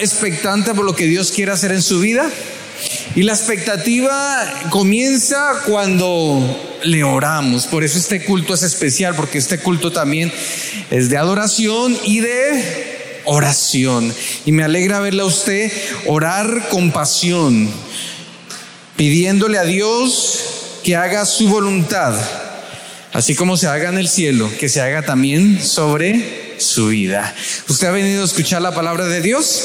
expectante por lo que Dios quiere hacer en su vida. Y la expectativa comienza cuando le oramos. Por eso este culto es especial, porque este culto también es de adoración y de oración. Y me alegra verle a usted orar con pasión, pidiéndole a Dios que haga su voluntad, así como se haga en el cielo, que se haga también sobre su vida. ¿Usted ha venido a escuchar la palabra de Dios?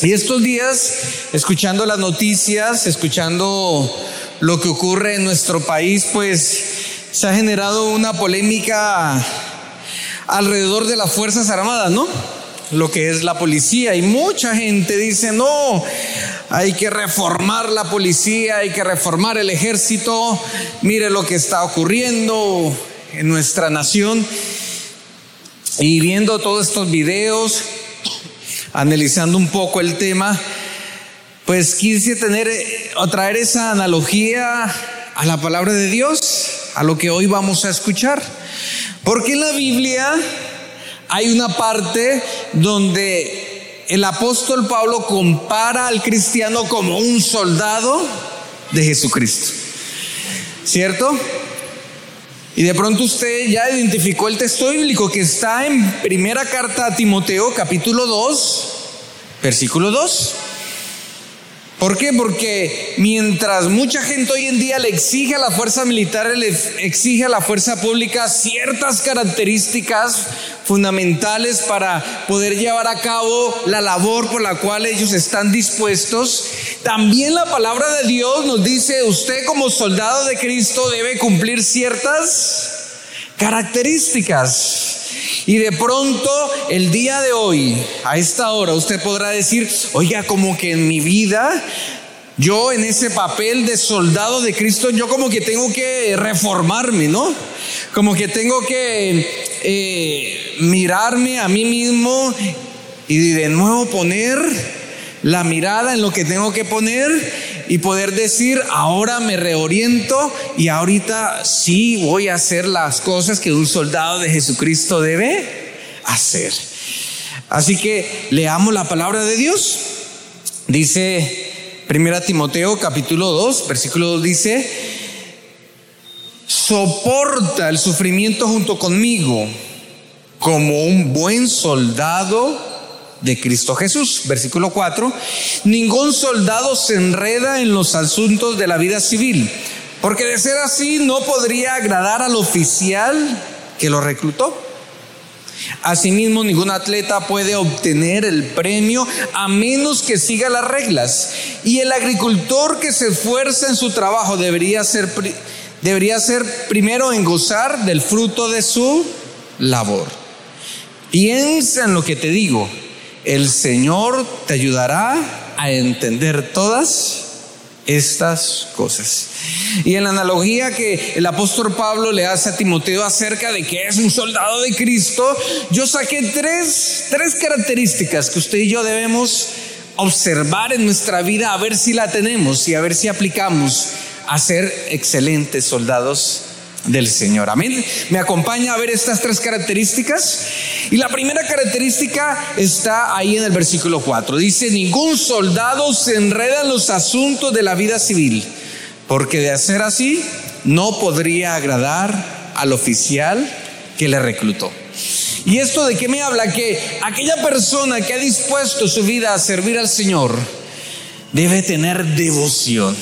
Y estos días, escuchando las noticias, escuchando lo que ocurre en nuestro país, pues se ha generado una polémica alrededor de las Fuerzas Armadas, ¿no? Lo que es la policía. Y mucha gente dice, no, hay que reformar la policía, hay que reformar el ejército. Mire lo que está ocurriendo en nuestra nación. Y viendo todos estos videos, analizando un poco el tema, pues quise tener o traer esa analogía a la palabra de Dios, a lo que hoy vamos a escuchar. Porque en la Biblia hay una parte donde el apóstol Pablo compara al cristiano como un soldado de Jesucristo. ¿Cierto? Y de pronto usted ya identificó el texto bíblico que está en primera carta a Timoteo, capítulo 2, versículo 2. ¿Por qué? Porque mientras mucha gente hoy en día le exige a la fuerza militar, le exige a la fuerza pública ciertas características fundamentales para poder llevar a cabo la labor por la cual ellos están dispuestos, también la palabra de Dios nos dice, usted como soldado de Cristo debe cumplir ciertas características. Y de pronto, el día de hoy, a esta hora, usted podrá decir, oiga, como que en mi vida, yo en ese papel de soldado de Cristo, yo como que tengo que reformarme, ¿no? Como que tengo que eh, mirarme a mí mismo y de nuevo poner la mirada en lo que tengo que poner y poder decir, ahora me reoriento y ahorita sí voy a hacer las cosas que un soldado de Jesucristo debe hacer. Así que leamos la palabra de Dios. Dice 1 Timoteo capítulo 2, versículo 2 dice, soporta el sufrimiento junto conmigo como un buen soldado de Cristo Jesús. Versículo 4, ningún soldado se enreda en los asuntos de la vida civil, porque de ser así no podría agradar al oficial que lo reclutó. Asimismo, ningún atleta puede obtener el premio a menos que siga las reglas. Y el agricultor que se esfuerza en su trabajo debería ser, debería ser primero en gozar del fruto de su labor. Piensa en lo que te digo el Señor te ayudará a entender todas estas cosas. Y en la analogía que el apóstol Pablo le hace a Timoteo acerca de que es un soldado de Cristo, yo saqué tres, tres características que usted y yo debemos observar en nuestra vida a ver si la tenemos y a ver si aplicamos a ser excelentes soldados del Señor. Amén. Me acompaña a ver estas tres características. Y la primera característica está ahí en el versículo 4. Dice, ningún soldado se enreda en los asuntos de la vida civil, porque de hacer así no podría agradar al oficial que le reclutó. ¿Y esto de qué me habla? Que aquella persona que ha dispuesto su vida a servir al Señor debe tener devoción.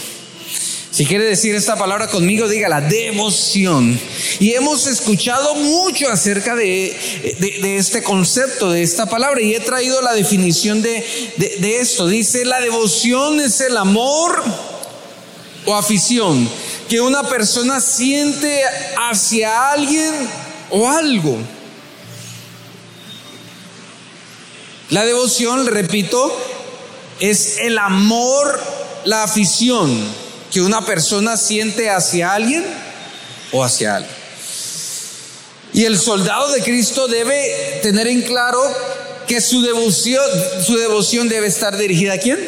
Si quiere decir esta palabra conmigo, diga la devoción. Y hemos escuchado mucho acerca de, este concepto, de esta palabra, y he traído la definición de, de esto. Dice, la devoción es el amor o afición que una persona siente hacia alguien o algo. La devoción, repito, es el amor, la afición que una persona siente hacia alguien o hacia algo. Y el soldado de Cristo debe tener en claro que su devoción, su devoción debe estar dirigida a quién?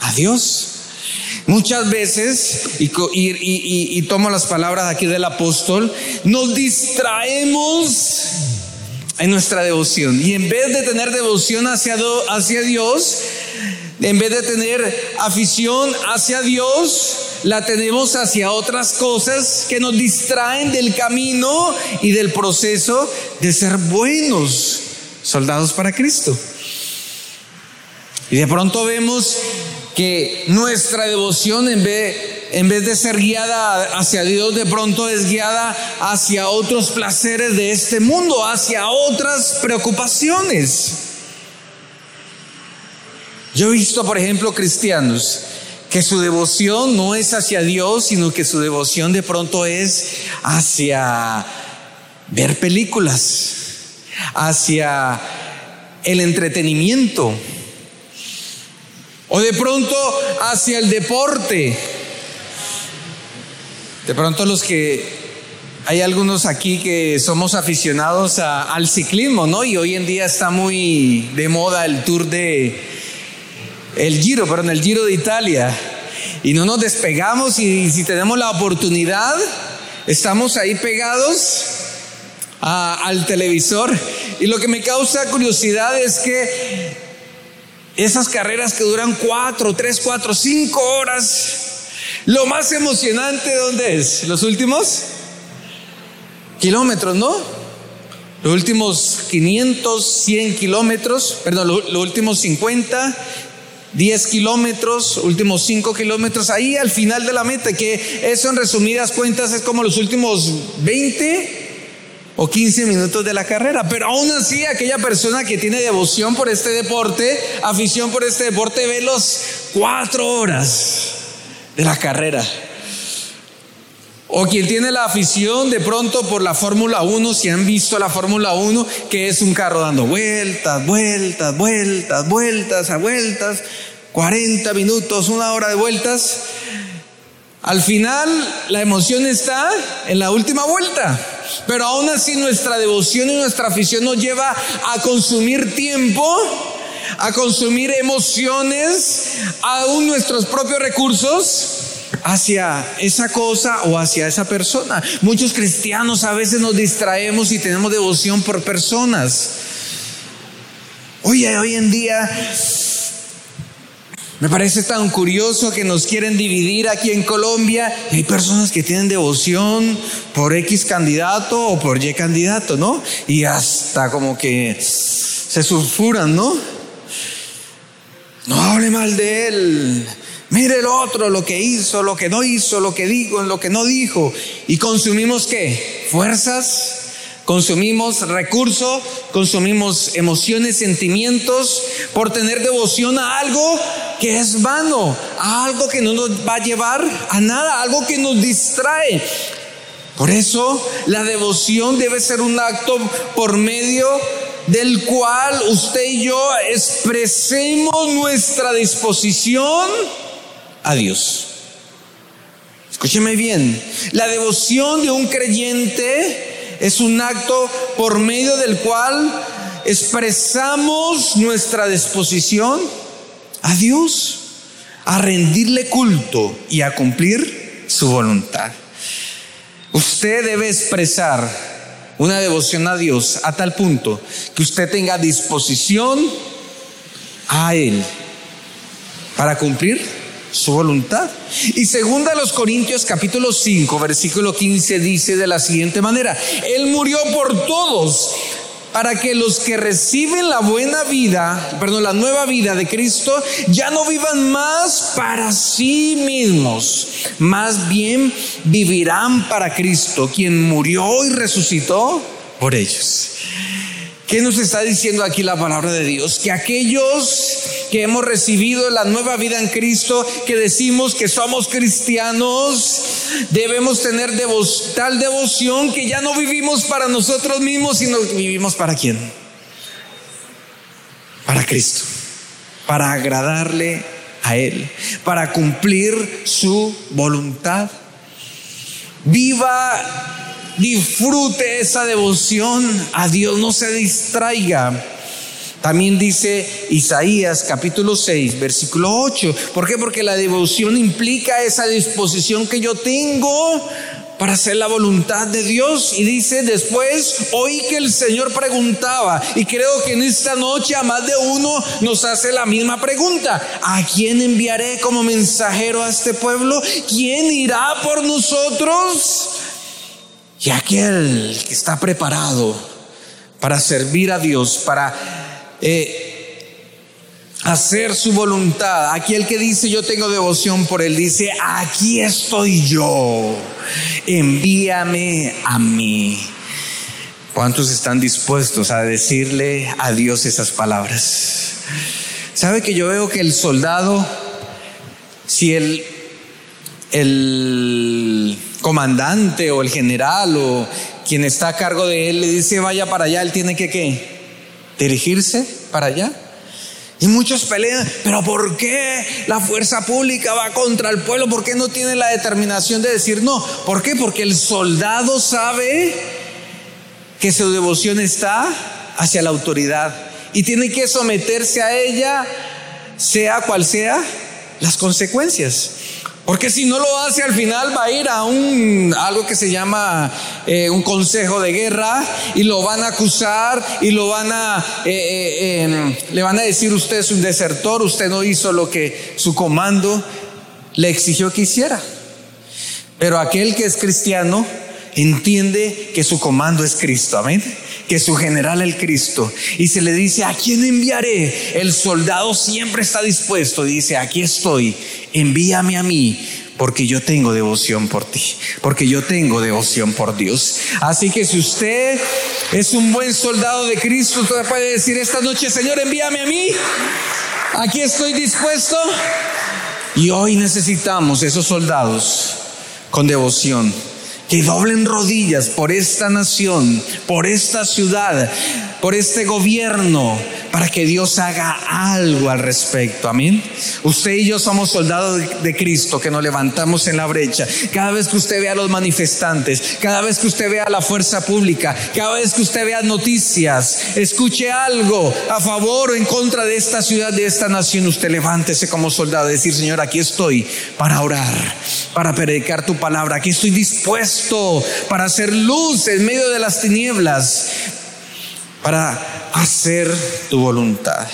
A Dios. Muchas veces, y, y, tomo las palabras aquí del apóstol, nos distraemos en nuestra devoción. Y en vez de tener devoción hacia, hacia Dios, en vez de tener afición hacia Dios, la tenemos hacia otras cosas que nos distraen del camino y del proceso de ser buenos soldados para Cristo. Y de pronto vemos que nuestra devoción en vez, en vez de ser guiada hacia Dios, de pronto es guiada hacia otros placeres de este mundo, hacia otras preocupaciones. Yo he visto, por ejemplo, cristianos que su devoción no es hacia Dios, sino que su devoción de pronto es hacia ver películas, hacia el entretenimiento o de pronto hacia el deporte. De pronto los que hay algunos aquí que somos aficionados al ciclismo, ¿no? Y hoy en día está muy de moda el tour de el Giro, perdón, el Giro de Italia. Y no nos despegamos y, si tenemos la oportunidad, estamos ahí pegados al televisor. Y lo que me causa curiosidad es que esas carreras que duran cuatro, tres, cuatro, cinco horas. Lo más emocionante, ¿dónde es? ¿Los últimos? Kilómetros, ¿no? Los últimos 500, 100 kilómetros, perdón, los, últimos 50, 10 kilómetros, últimos 5 kilómetros, ahí al final de la meta, que eso en resumidas cuentas es como los últimos 20 o 15 minutos de la carrera. Pero aún así, aquella persona que tiene devoción por este deporte, afición por este deporte, ve los cuatro horas de la carrera. O quien tiene la afición de pronto por la Fórmula 1, si han visto la Fórmula 1, que es un carro dando vueltas, vueltas, vueltas, vueltas, a vueltas, 40 minutos, una hora de vueltas. Al final, la emoción está en la última vuelta. Pero aún así nuestra devoción y nuestra afición nos lleva a consumir tiempo, a consumir emociones, aún nuestros propios recursos hacia esa cosa o hacia esa persona. Muchos cristianos a veces nos distraemos y tenemos devoción por personas. Oye, hoy en día me parece tan curioso que nos quieren dividir aquí en Colombia. hay personas que tienen devoción por X candidato o por Y candidato, ¿no? Y hasta como que se sulfuran, ¿no? No hable mal de él. Mire el otro, lo que hizo, lo que no hizo, lo que dijo, lo que no dijo. ¿Y consumimos qué? Fuerzas, Consumimos recursos, consumimos emociones, sentimientos por tener devoción a algo que es vano, a algo que no nos va a llevar a nada, algo que nos distrae. Por eso la devoción debe ser un acto por medio del cual usted y yo expresemos nuestra disposición a Dios. Escúcheme bien, la devoción de un creyente es un acto por medio del cual expresamos nuestra disposición a Dios, a rendirle culto y a cumplir su voluntad. Usted debe expresar una devoción a Dios a tal punto que usted tenga disposición a Él para cumplir su voluntad. Y segunda los Corintios capítulo 5, versículo 15 dice de la siguiente manera, Él murió por todos para que los que reciben la buena vida, perdón, la nueva vida de Cristo, ya no vivan más para sí mismos, más bien vivirán para Cristo, quien murió y resucitó por ellos. ¿Qué nos está diciendo aquí la palabra de Dios? Que aquellos que hemos recibido la nueva vida en Cristo, que decimos que somos cristianos, debemos tener tal devoción que ya no vivimos para nosotros mismos, sino vivimos para quién? Para Cristo, para agradarle a Él, para cumplir su voluntad. Viva disfrute esa devoción a Dios, no se distraiga. También dice Isaías capítulo 6, versículo 8. ¿Por qué? Porque la devoción implica esa disposición que yo tengo para hacer la voluntad de Dios. Y dice después, oí que el Señor preguntaba, y creo que en esta noche a más de uno nos hace la misma pregunta, ¿a quién enviaré como mensajero a este pueblo? ¿Quién irá por nosotros? Y aquel que está preparado para servir a Dios, para... Eh, hacer su voluntad. Aquel que dice yo tengo devoción por él, dice, aquí estoy yo, envíame a mí. ¿Cuántos están dispuestos a decirle a Dios esas palabras? ¿Sabe que yo veo que el soldado, si el, el comandante o el general o quien está a cargo de él le dice vaya para allá, él tiene que ¿qué? dirigirse para allá. Y muchos pelean, pero ¿por qué la fuerza pública va contra el pueblo? ¿Por qué no tiene la determinación de decir no? ¿Por qué? Porque el soldado sabe que su devoción está hacia la autoridad y tiene que someterse a ella, sea cual sea las consecuencias. Porque si no lo hace al final va a ir a un algo que se llama eh, un consejo de guerra y lo van a acusar y lo van a eh, eh, em, le van a decir usted es un desertor, usted no hizo lo que su comando le exigió que hiciera. Pero aquel que es cristiano entiende que su comando es Cristo, amén. Que su general es Cristo. Y se le dice, ¿a quién enviaré? El soldado siempre está dispuesto. Dice, aquí estoy, envíame a mí, porque yo tengo devoción por ti, porque yo tengo devoción por Dios. Así que si usted es un buen soldado de Cristo, usted puede decir esta noche, Señor, envíame a mí. Aquí estoy dispuesto. Y hoy necesitamos esos soldados con devoción que doblen rodillas por esta nación, por esta ciudad, por este gobierno, para que Dios haga algo al respecto. Amén. Usted y yo somos soldados de Cristo que nos levantamos en la brecha. Cada vez que usted vea a los manifestantes, cada vez que usted vea la fuerza pública, cada vez que usted vea noticias, escuche algo a favor o en contra de esta ciudad, de esta nación, usted levántese como soldado decir, Señor, aquí estoy para orar, para predicar tu palabra. Aquí estoy dispuesto para hacer luz en medio de las tinieblas, para hacer tu voluntad.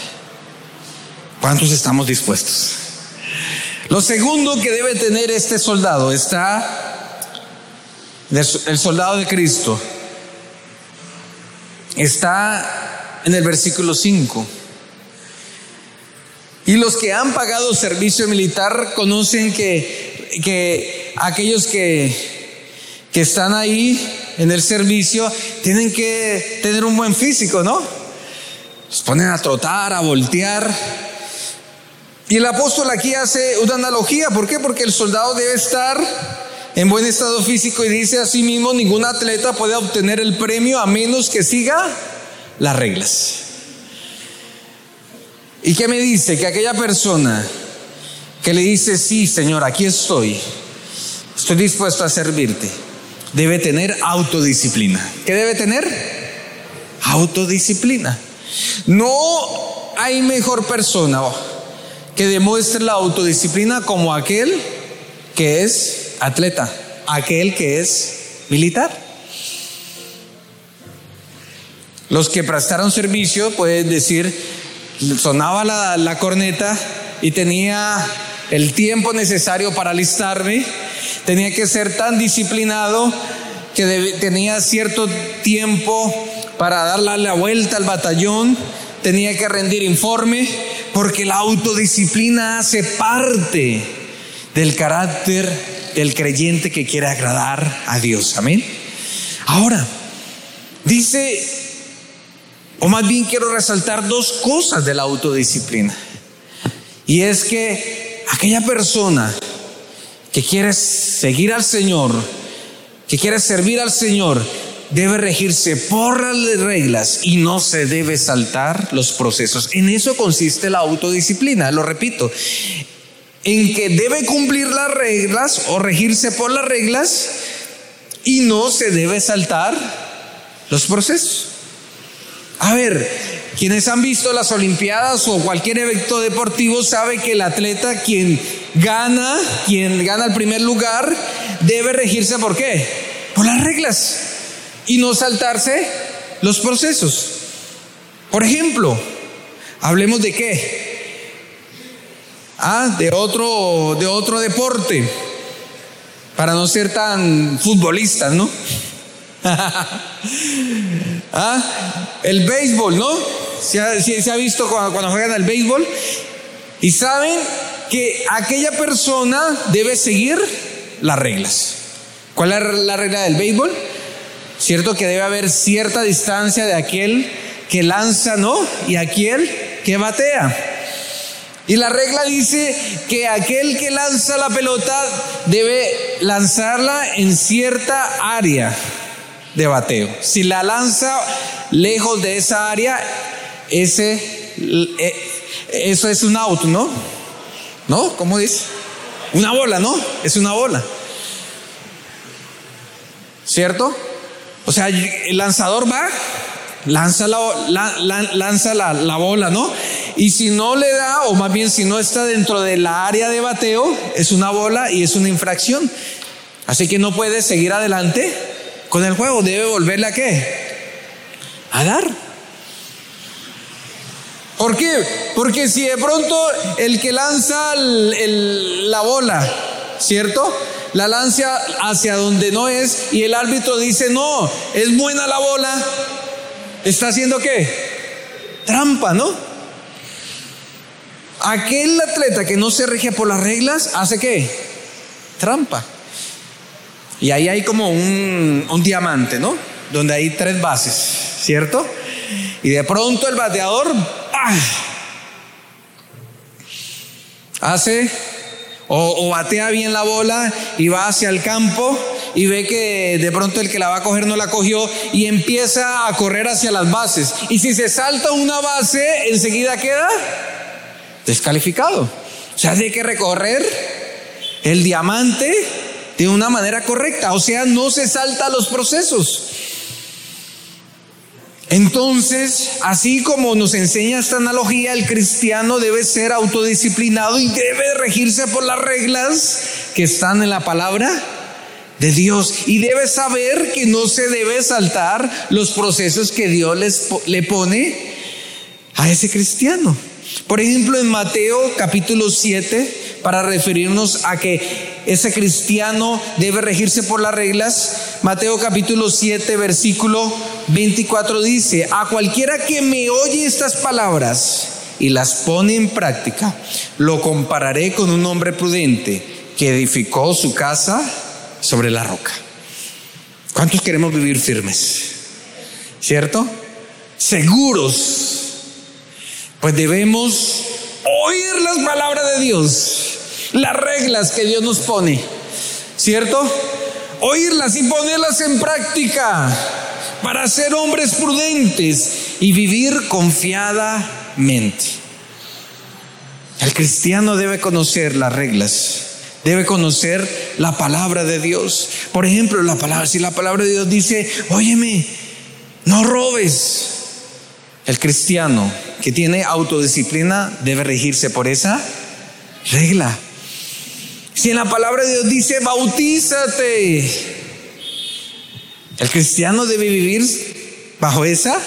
¿Cuántos estamos dispuestos? Lo segundo que debe tener este soldado está, el soldado de Cristo, está en el versículo 5. Y los que han pagado servicio militar conocen que, que aquellos que que están ahí en el servicio tienen que tener un buen físico, ¿no? Se ponen a trotar, a voltear. Y el apóstol aquí hace una analogía. ¿Por qué? Porque el soldado debe estar en buen estado físico y dice así mismo, ningún atleta puede obtener el premio a menos que siga las reglas. ¿Y qué me dice? Que aquella persona que le dice, sí, Señor, aquí estoy, estoy dispuesto a servirte debe tener autodisciplina. ¿Qué debe tener? Autodisciplina. No hay mejor persona que demuestre la autodisciplina como aquel que es atleta, aquel que es militar. Los que prestaron servicio pueden decir, sonaba la, la corneta y tenía el tiempo necesario para alistarme tenía que ser tan disciplinado que tenía cierto tiempo para darle la vuelta al batallón, tenía que rendir informe, porque la autodisciplina hace parte del carácter del creyente que quiere agradar a Dios. Amén. Ahora, dice, o más bien quiero resaltar dos cosas de la autodisciplina. Y es que aquella persona que quiere seguir al Señor, que quiere servir al Señor, debe regirse por las reglas y no se debe saltar los procesos. En eso consiste la autodisciplina, lo repito, en que debe cumplir las reglas o regirse por las reglas y no se debe saltar los procesos. A ver, quienes han visto las Olimpiadas o cualquier evento deportivo sabe que el atleta quien gana, quien gana el primer lugar, debe regirse por qué? Por las reglas y no saltarse los procesos. Por ejemplo, hablemos de qué? Ah, de otro, de otro deporte, para no ser tan futbolistas, ¿no? ah, el béisbol, ¿no? Se ha, se ha visto cuando, cuando juegan al béisbol y saben que aquella persona debe seguir las reglas. ¿Cuál es la regla del béisbol? Cierto que debe haber cierta distancia de aquel que lanza, ¿no? Y aquel que batea. Y la regla dice que aquel que lanza la pelota debe lanzarla en cierta área de bateo. Si la lanza lejos de esa área, ese, eh, eso es un out, ¿no? ¿No? ¿Cómo dice? Una bola, ¿no? Es una bola. ¿Cierto? O sea, el lanzador va, lanza la, lanza la, la bola, ¿no? Y si no le da, o más bien si no está dentro de la área de bateo, es una bola y es una infracción. Así que no puede seguir adelante con el juego, debe volverle a qué? A dar. ¿Por qué? Porque si de pronto el que lanza la bola, ¿cierto? La lanza hacia donde no es y el árbitro dice, no, es buena la bola, ¿está haciendo qué? Trampa, ¿no? Aquel atleta que no se rige por las reglas, ¿hace qué? Trampa. Y ahí hay como un, un diamante, ¿no? Donde hay tres bases, ¿cierto? Y de pronto el bateador hace o, batea bien la bola y va hacia el campo y ve que de pronto el que la va a coger no la cogió y empieza a correr hacia las bases. Y si se salta una base, enseguida queda descalificado. O sea, hay que recorrer el diamante de una manera correcta. O sea, no se salta los procesos. Entonces, así como nos enseña esta analogía, el cristiano debe ser autodisciplinado y debe regirse por las reglas que están en la palabra de Dios y debe saber que no se debe saltar los procesos que Dios les, le pone a ese cristiano. Por ejemplo, en Mateo capítulo 7, para referirnos a que ese cristiano debe regirse por las reglas. Mateo capítulo 7, versículo 24 dice, a cualquiera que me oye estas palabras y las pone en práctica, lo compararé con un hombre prudente que edificó su casa sobre la roca. ¿Cuántos queremos vivir firmes? ¿Cierto? Seguros. Pues debemos oír las palabras de Dios las reglas que Dios nos pone, ¿cierto? Oírlas y ponerlas en práctica para ser hombres prudentes y vivir confiadamente. El cristiano debe conocer las reglas, debe conocer la palabra de Dios. Por ejemplo, la palabra, si la palabra de Dios dice, óyeme, no robes. El cristiano que tiene autodisciplina debe regirse por esa regla. Si en la palabra de Dios dice, bautízate, el cristiano debe vivir bajo esa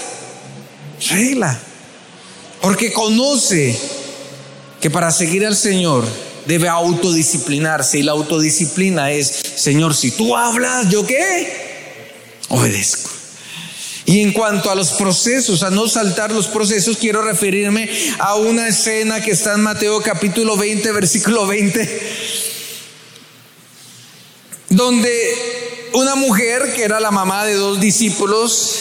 regla. Porque conoce que para seguir al Señor debe autodisciplinarse. Y la autodisciplina es, Señor, si tú hablas, ¿yo qué? Obedezco. Y en cuanto a los procesos, a no saltar los procesos, quiero referirme a una escena que está en Mateo capítulo 20, versículo 20 donde una mujer que era la mamá de dos discípulos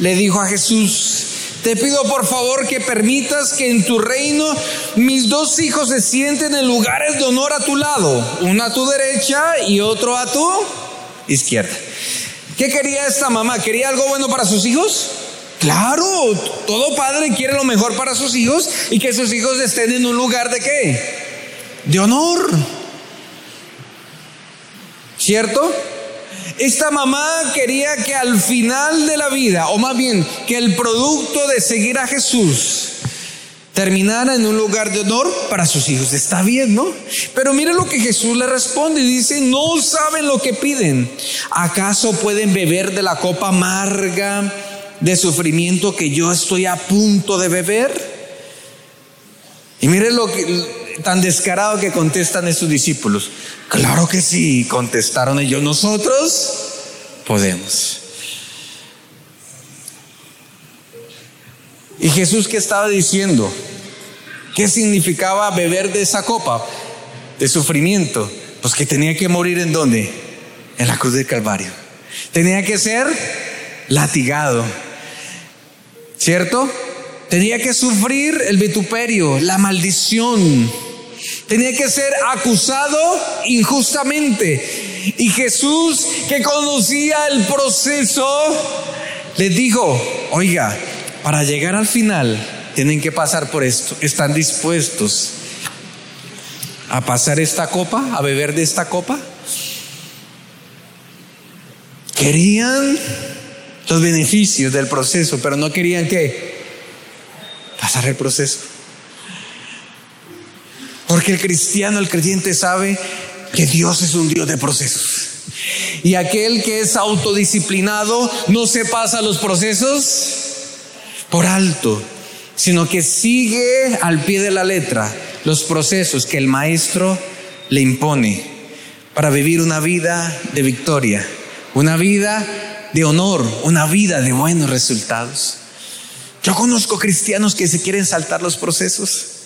le dijo a Jesús, te pido por favor que permitas que en tu reino mis dos hijos se sienten en lugares de honor a tu lado, uno a tu derecha y otro a tu izquierda. ¿Qué quería esta mamá? ¿Quería algo bueno para sus hijos? Claro, todo padre quiere lo mejor para sus hijos y que sus hijos estén en un lugar de qué? De honor. ¿Cierto? Esta mamá quería que al final de la vida, o más bien que el producto de seguir a Jesús, terminar en un lugar de honor para sus hijos. Está bien, ¿no? Pero mire lo que Jesús le responde. Dice, no saben lo que piden. ¿Acaso pueden beber de la copa amarga de sufrimiento que yo estoy a punto de beber? Y mire lo que tan descarado que contestan estos discípulos. Claro que sí, contestaron ellos. Nosotros podemos. ¿Y Jesús qué estaba diciendo? ¿Qué significaba beber de esa copa de sufrimiento? Pues que tenía que morir en dónde? En la cruz del Calvario. Tenía que ser latigado. ¿Cierto? Tenía que sufrir el vituperio, la maldición. Tenía que ser acusado injustamente. Y Jesús, que conocía el proceso, les dijo, oiga, para llegar al final tienen que pasar por esto. ¿Están dispuestos a pasar esta copa, a beber de esta copa? Querían los beneficios del proceso, pero no querían que pasar el proceso. Porque el cristiano, el creyente sabe que Dios es un Dios de procesos. Y aquel que es autodisciplinado no se pasa los procesos por alto, sino que sigue al pie de la letra los procesos que el maestro le impone para vivir una vida de victoria, una vida de honor, una vida de buenos resultados. Yo conozco cristianos que se quieren saltar los procesos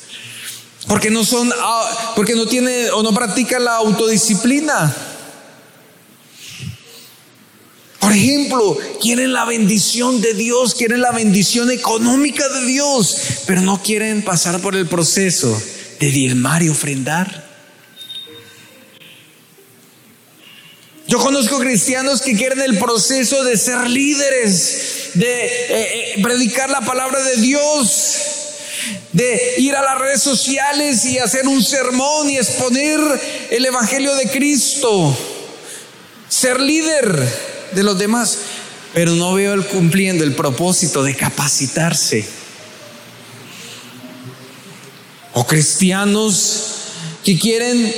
porque no son ah, porque no tiene o no practica la autodisciplina. Por ejemplo, quieren la bendición de Dios, quieren la bendición económica de Dios, pero no quieren pasar por el proceso de diezmar y ofrendar. Yo conozco cristianos que quieren el proceso de ser líderes, de eh, eh, predicar la palabra de Dios, de ir a las redes sociales y hacer un sermón y exponer el Evangelio de Cristo, ser líder de los demás, pero no veo el cumpliendo el propósito de capacitarse. O cristianos que quieren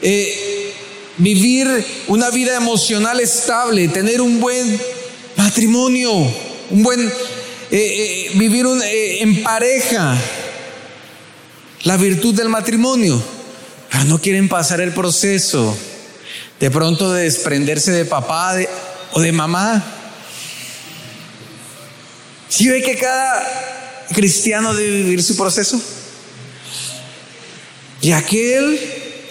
eh, vivir una vida emocional estable, tener un buen matrimonio, un buen eh, eh, vivir en pareja, la virtud del matrimonio, pero no quieren pasar el proceso de pronto de desprenderse de papá o de mamá. Si ve que cada cristiano debe vivir su proceso? Y aquel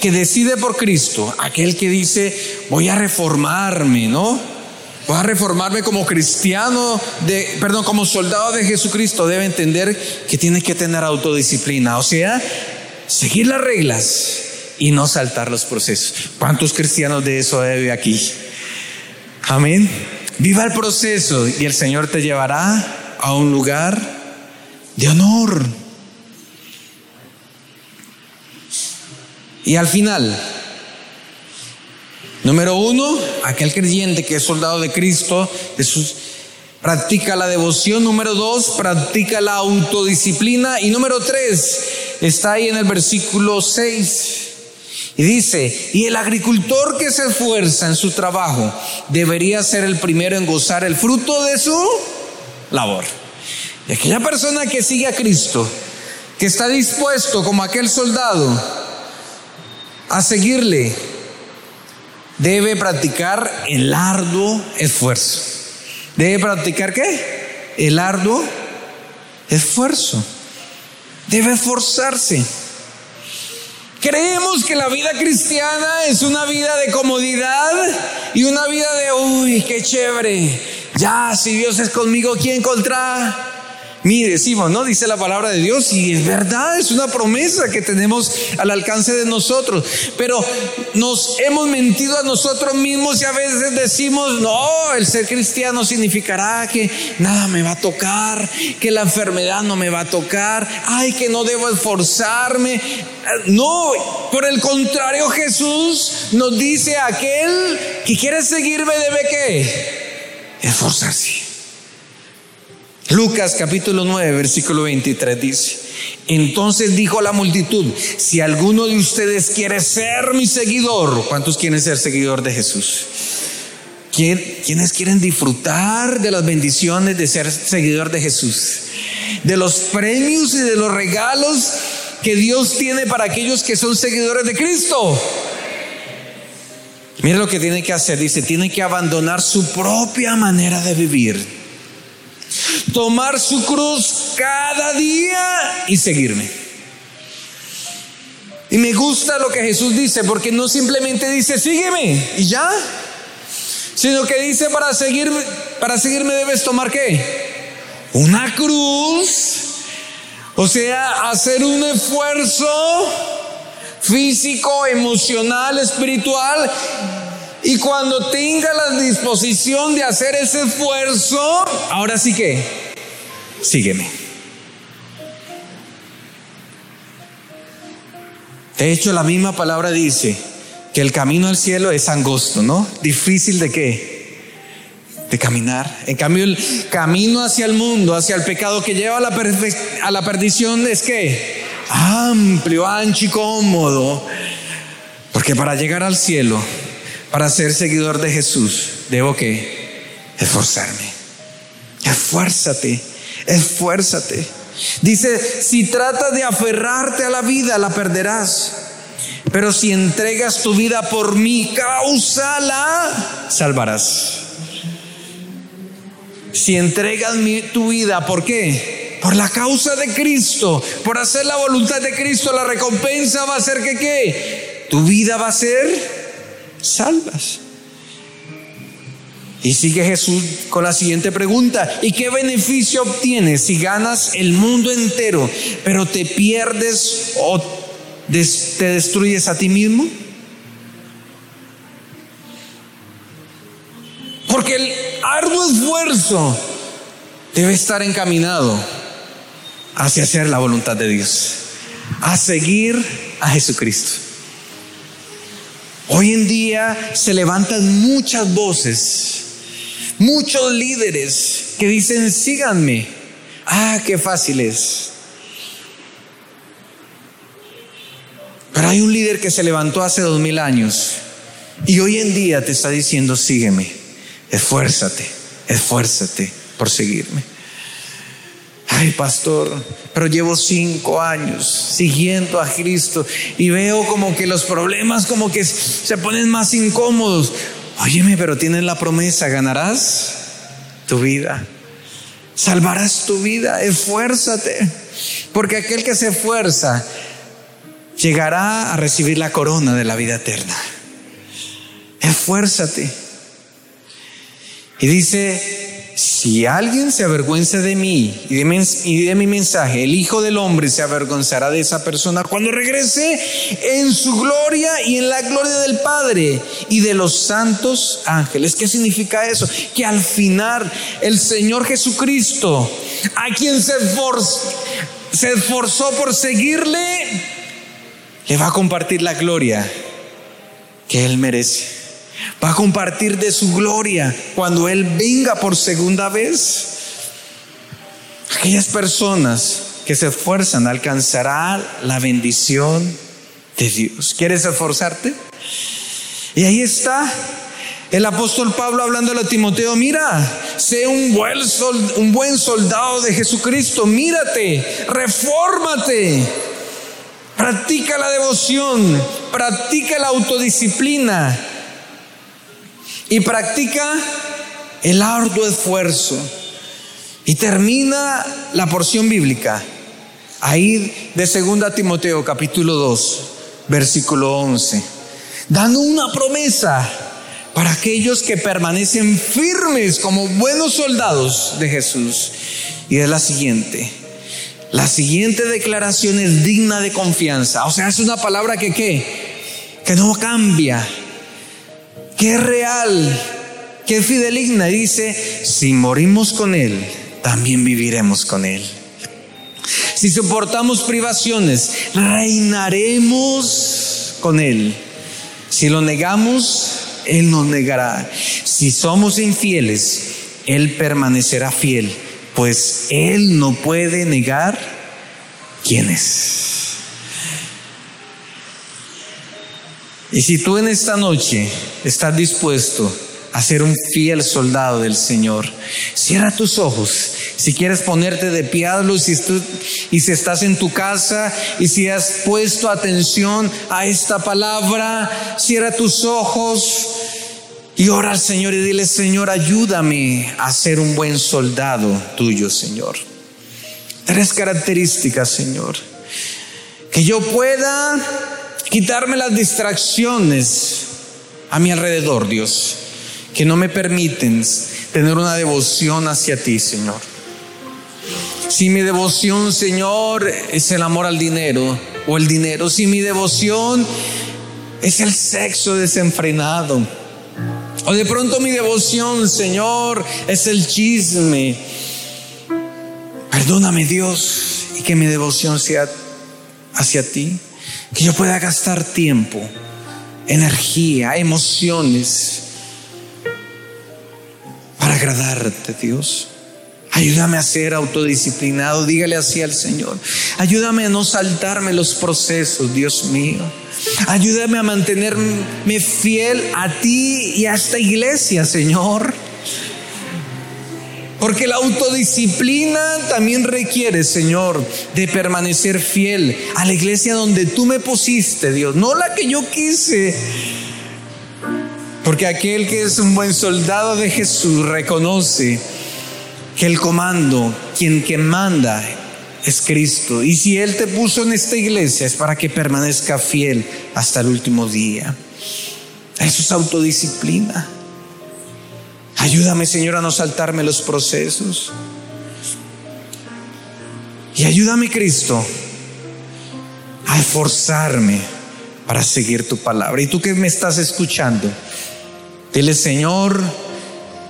que decide por Cristo, aquel que dice, voy a reformarme, ¿no? Voy a reformarme como cristiano, de, perdón, como soldado de Jesucristo, debe entender que tiene que tener autodisciplina, o sea, seguir las reglas, y no saltar los procesos. ¿Cuántos cristianos de eso debe aquí? Amén. Viva el proceso y el Señor te llevará a un lugar de honor. Y al final, número uno, aquel creyente que es soldado de Cristo, Jesús, practica la devoción. Número dos, practica la autodisciplina. Y número tres, está ahí en el versículo seis. Y dice, y el agricultor que se esfuerza en su trabajo debería ser el primero en gozar el fruto de su labor. Y aquella persona que sigue a Cristo, que está dispuesto como aquel soldado a seguirle, debe practicar el arduo esfuerzo. ¿Debe practicar qué? El arduo esfuerzo. Debe esforzarse. Creemos que la vida cristiana es una vida de comodidad y una vida de, uy, qué chévere. Ya, si Dios es conmigo, ¿quién contra mí? Decimos, ¿no? Dice la palabra de Dios y es verdad, es una promesa que tenemos al alcance de nosotros. Pero nos hemos mentido a nosotros mismos y a veces decimos, no, el ser cristiano significará que nada me va a tocar, que la enfermedad no me va a tocar, ay, que no debo esforzarme. No, por el contrario, Jesús nos dice aquel que quiere seguirme debe que esforzarse. Lucas capítulo 9, versículo 23 dice, entonces dijo la multitud, si alguno de ustedes quiere ser mi seguidor, ¿cuántos quieren ser seguidor de Jesús? ¿Quiénes quieren disfrutar de las bendiciones de ser seguidor de Jesús? De los premios y de los regalos que Dios tiene para aquellos que son seguidores de Cristo. Mira lo que tiene que hacer. Dice, tiene que abandonar su propia manera de vivir tomar su cruz cada día y seguirme. Y me gusta lo que Jesús dice, porque no simplemente dice, sígueme y ya, sino que dice, para seguirme, para seguirme debes tomar qué? Una cruz. O sea, hacer un esfuerzo físico, emocional, espiritual y cuando tenga la disposición de hacer ese esfuerzo, ahora sí que, sígueme. De hecho, la misma palabra dice que el camino al cielo es angosto, ¿no? Difícil de qué? De caminar. En cambio, el camino hacia el mundo, hacia el pecado que lleva a la, a la perdición es que amplio, ancho y cómodo. Porque para llegar al cielo para ser seguidor de Jesús, debo que esforzarme. Esfuérzate, esfuérzate. Dice, si tratas de aferrarte a la vida, la perderás. Pero si entregas tu vida por mi causa, la salvarás. Si entregas tu vida, ¿por qué? Por la causa de Cristo, por hacer la voluntad de Cristo, la recompensa va a ser que qué? Tu vida va a ser salvas. Y sigue Jesús con la siguiente pregunta. ¿Y qué beneficio obtienes si ganas el mundo entero, pero te pierdes o te destruyes a ti mismo? Porque el arduo esfuerzo debe estar encaminado hacia hacer la voluntad de Dios, a seguir a Jesucristo. Hoy en día se levantan muchas voces, muchos líderes que dicen, síganme. Ah, qué fácil es. Pero hay un líder que se levantó hace dos mil años y hoy en día te está diciendo, sígueme, esfuérzate, esfuérzate por seguirme pastor, pero llevo cinco años siguiendo a Cristo y veo como que los problemas como que se ponen más incómodos. Óyeme, pero tienes la promesa, ganarás tu vida, salvarás tu vida, esfuérzate, porque aquel que se esfuerza llegará a recibir la corona de la vida eterna. Esfuérzate. Y dice si alguien se avergüenza de mí y de, mi mensaje, el Hijo del Hombre se avergonzará de esa persona cuando regrese en su gloria y en la gloria del Padre y de los santos ángeles. ¿Qué significa eso? Que al final el Señor Jesucristo, a quien se esforzó por seguirle, le va a compartir la gloria que Él merece va a compartir de su gloria cuando Él venga por segunda vez. Aquellas personas que se esfuerzan alcanzarán la bendición de Dios. ¿Quieres esforzarte? Y ahí está el apóstol Pablo hablando a Timoteo, mira, sé un buen, un buen soldado de Jesucristo, mírate, refórmate, practica la devoción, practica la autodisciplina, y practica el arduo esfuerzo. Y termina la porción bíblica ahí de 2 Timoteo capítulo 2, versículo 11, dando una promesa para aquellos que permanecen firmes como buenos soldados de Jesús. Y es la siguiente. La siguiente declaración es digna de confianza. O sea, es una palabra que ¿qué? Que no cambia es real, es fideligna. Dice, si morimos con Él, también viviremos con Él. Si soportamos privaciones, reinaremos con Él. Si lo negamos, Él nos negará. Si somos infieles, Él permanecerá fiel pues Él no puede negar quién es. Y si tú en esta noche estás dispuesto a ser un fiel soldado del Señor, cierra tus ojos. Si quieres ponerte de pie, Si y si estás en tu casa y si has puesto atención a esta palabra, cierra tus ojos y ora al Señor y dile, Señor, ayúdame a ser un buen soldado tuyo, Señor. Tres características, Señor. Que yo pueda quitarme las distracciones a mi alrededor, Dios, que no me permiten tener una devoción hacia ti, Señor. Si mi devoción, Señor, es el amor al dinero o el dinero, si mi devoción es el sexo desenfrenado, o de pronto mi devoción, Señor, es el chisme, perdóname Dios y que mi devoción sea hacia ti que yo pueda gastar tiempo, energía, emociones para agradarte, Dios. Ayúdame a ser autodisciplinado, dígale así al Señor. Ayúdame a no saltarme los procesos, Dios mío. Ayúdame a mantenerme fiel a ti y a esta iglesia, Señor. Porque la autodisciplina también requiere, Señor, de permanecer fiel a la iglesia donde tú me pusiste, Dios, no la que yo quise. Porque aquel que es un buen soldado de Jesús reconoce que el comando, quien que manda, es Cristo. Y si Él te puso en esta iglesia es para que permanezca fiel hasta el último día. Eso es autodisciplina. Ayúdame, Señor, a no saltarme los procesos. Y ayúdame, Cristo, a esforzarme para seguir tu palabra. Y tú que me estás escuchando, dile, Señor,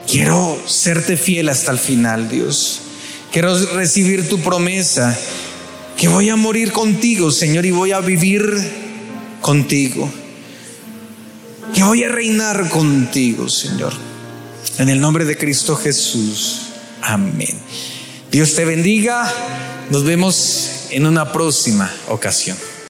quiero serte fiel hasta el final, Dios. Quiero recibir tu promesa, que voy a morir contigo, Señor, y voy a vivir contigo. Que voy a reinar contigo, Señor. En el nombre de Cristo Jesús. Amén. Dios te bendiga. Nos vemos en una próxima ocasión.